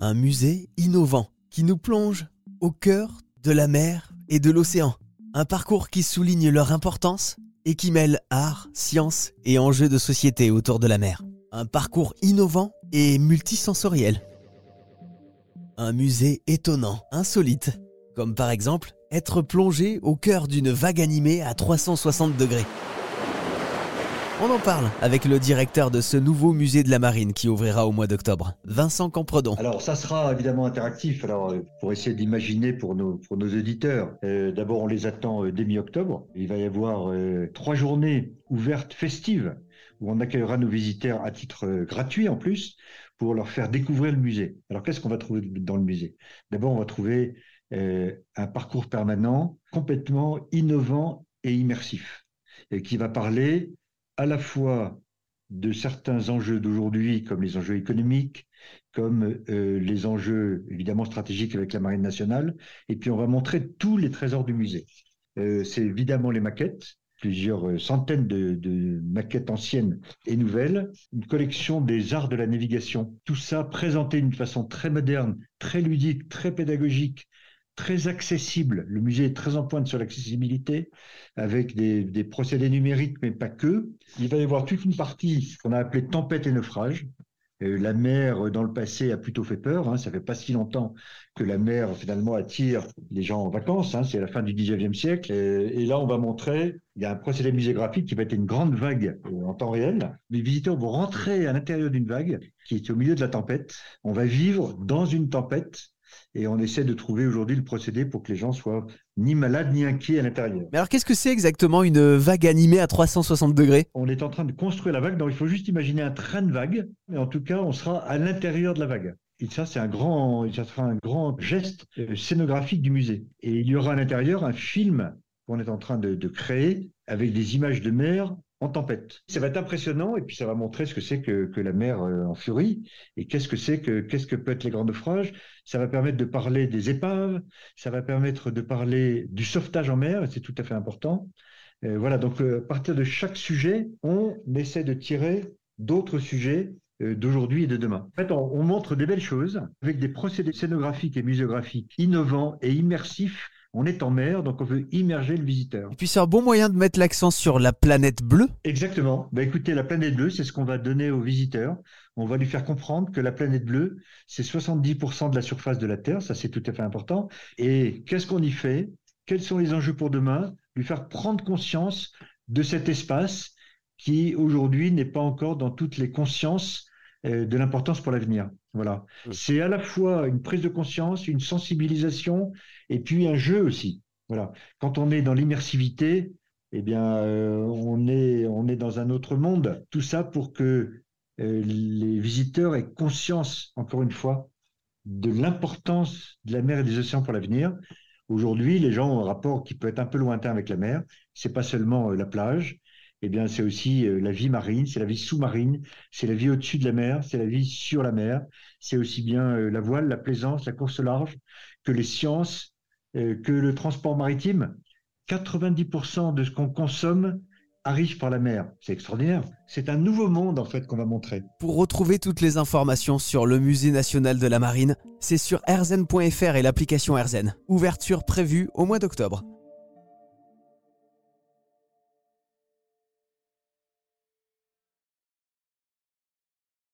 un musée innovant qui nous plonge au cœur de la mer et de l'océan. Un parcours qui souligne leur importance et qui mêle art, science et enjeux de société autour de la mer. Un parcours innovant et multisensoriel. Un musée étonnant, insolite, comme par exemple être plongé au cœur d'une vague animée à 360 degrés. On en parle avec le directeur de ce nouveau musée de la marine qui ouvrira au mois d'octobre, Vincent Campredon. Alors ça sera évidemment interactif, alors euh, pour essayer d'imaginer pour nos, pour nos auditeurs. Euh, D'abord on les attend euh, dès mi-octobre. Il va y avoir trois journées ouvertes festives où on accueillera nos visiteurs à titre gratuit en plus pour leur faire découvrir le musée. Alors qu'est-ce qu'on va trouver dans le musée? D'abord on va trouver un parcours permanent complètement innovant et immersif et qui va parler à la fois de certains enjeux d'aujourd'hui, comme les enjeux économiques, comme euh, les enjeux évidemment stratégiques avec la Marine nationale, et puis on va montrer tous les trésors du musée. Euh, C'est évidemment les maquettes, plusieurs euh, centaines de, de, maquettes anciennes et nouvelles, une collection des arts de la navigation, tout ça présenté d'une façon très moderne, très ludique, très pédagogique, très accessible. Le musée est très en pointe sur l'accessibilité, avec des, procédés numériques, mais pas que. Il va y avoir toute une partie qu'on a appelée tempête et naufrage. Euh, la mer, dans le passé, a plutôt fait peur. Hein. Ça fait pas si longtemps que la mer, finalement, attire les gens en vacances. Hein. C'est la fin du 19e siècle. Et, et, là, on va montrer, il y a un procédé muséographique qui va être une grande vague euh, en temps réel. Les visiteurs vont rentrer à l'intérieur d'une vague qui est au milieu de la tempête. On va vivre dans une tempête et on essaie de trouver aujourd'hui le procédé pour que les gens soient ni malades ni inquiets à l'intérieur. Mais alors qu'est-ce que c'est exactement une vague animée à 360 degrés? On est en train de construire la vague, donc il faut juste imaginer un train de vague, mais en tout cas on sera à l'intérieur de la vague. Et ça, c'est un grand, ça sera un grand geste euh, scénographique du musée. Et il y aura à l'intérieur un film qu'on est en train de, de créer avec des images de mer en tempête. Ça va être impressionnant et puis ça va montrer ce que c'est que, la mer euh, en furie et qu'est-ce que c'est que qu'est-ce que peut être les grands naufrages. Ça va permettre de parler des épaves, ça va permettre de parler du sauvetage en mer et c'est tout à fait important. Euh, voilà, donc euh, à partir de chaque sujet, on essaie de tirer d'autres sujets d'aujourd'hui et de demain. En fait, on, on montre des belles choses avec des procédés scénographiques et muséographiques innovants et immersifs on est en mer, donc on veut immerger le visiteur. Et puis c'est un bon moyen de mettre l'accent sur la planète bleue. Exactement. Bah, écoutez, la planète bleue, c'est ce qu'on va donner aux visiteurs. On va lui faire comprendre que la planète bleue, c'est 70% de la surface de la Terre, ça c'est tout à fait important. Et qu'est-ce qu'on y fait? Quels sont les enjeux pour demain? Lui faire prendre conscience de cet espace qui aujourd'hui n'est pas encore dans toutes les consciences de l'importance pour l'avenir. Voilà. C'est à la fois une prise de conscience, une sensibilisation et puis un jeu aussi. Voilà. Quand on est dans l'immersivité, eh bien, euh, on est on est dans un autre monde. Tout ça pour que euh, les visiteurs aient conscience, encore une fois, de l'importance de la mer et des océans pour l'avenir. Aujourd'hui, les gens ont un rapport qui peut être un peu lointain avec la mer. C'est pas seulement euh, la plage, eh bien, c'est aussi euh, la vie marine, c'est la vie sous-marine, c'est la vie au-dessus de la mer, c'est la vie sur la mer, c'est aussi bien euh, la voile, la plaisance, la course large, que les sciences, euh, que le transport maritime. 90% de ce qu'on consomme arrive par la mer. C'est extraordinaire. C'est un nouveau monde en fait qu'on va montrer. Pour retrouver toutes les informations sur le Musée national de la marine, c'est sur erzen.fr et l'application Erzen. Ouverture prévue au mois d'octobre.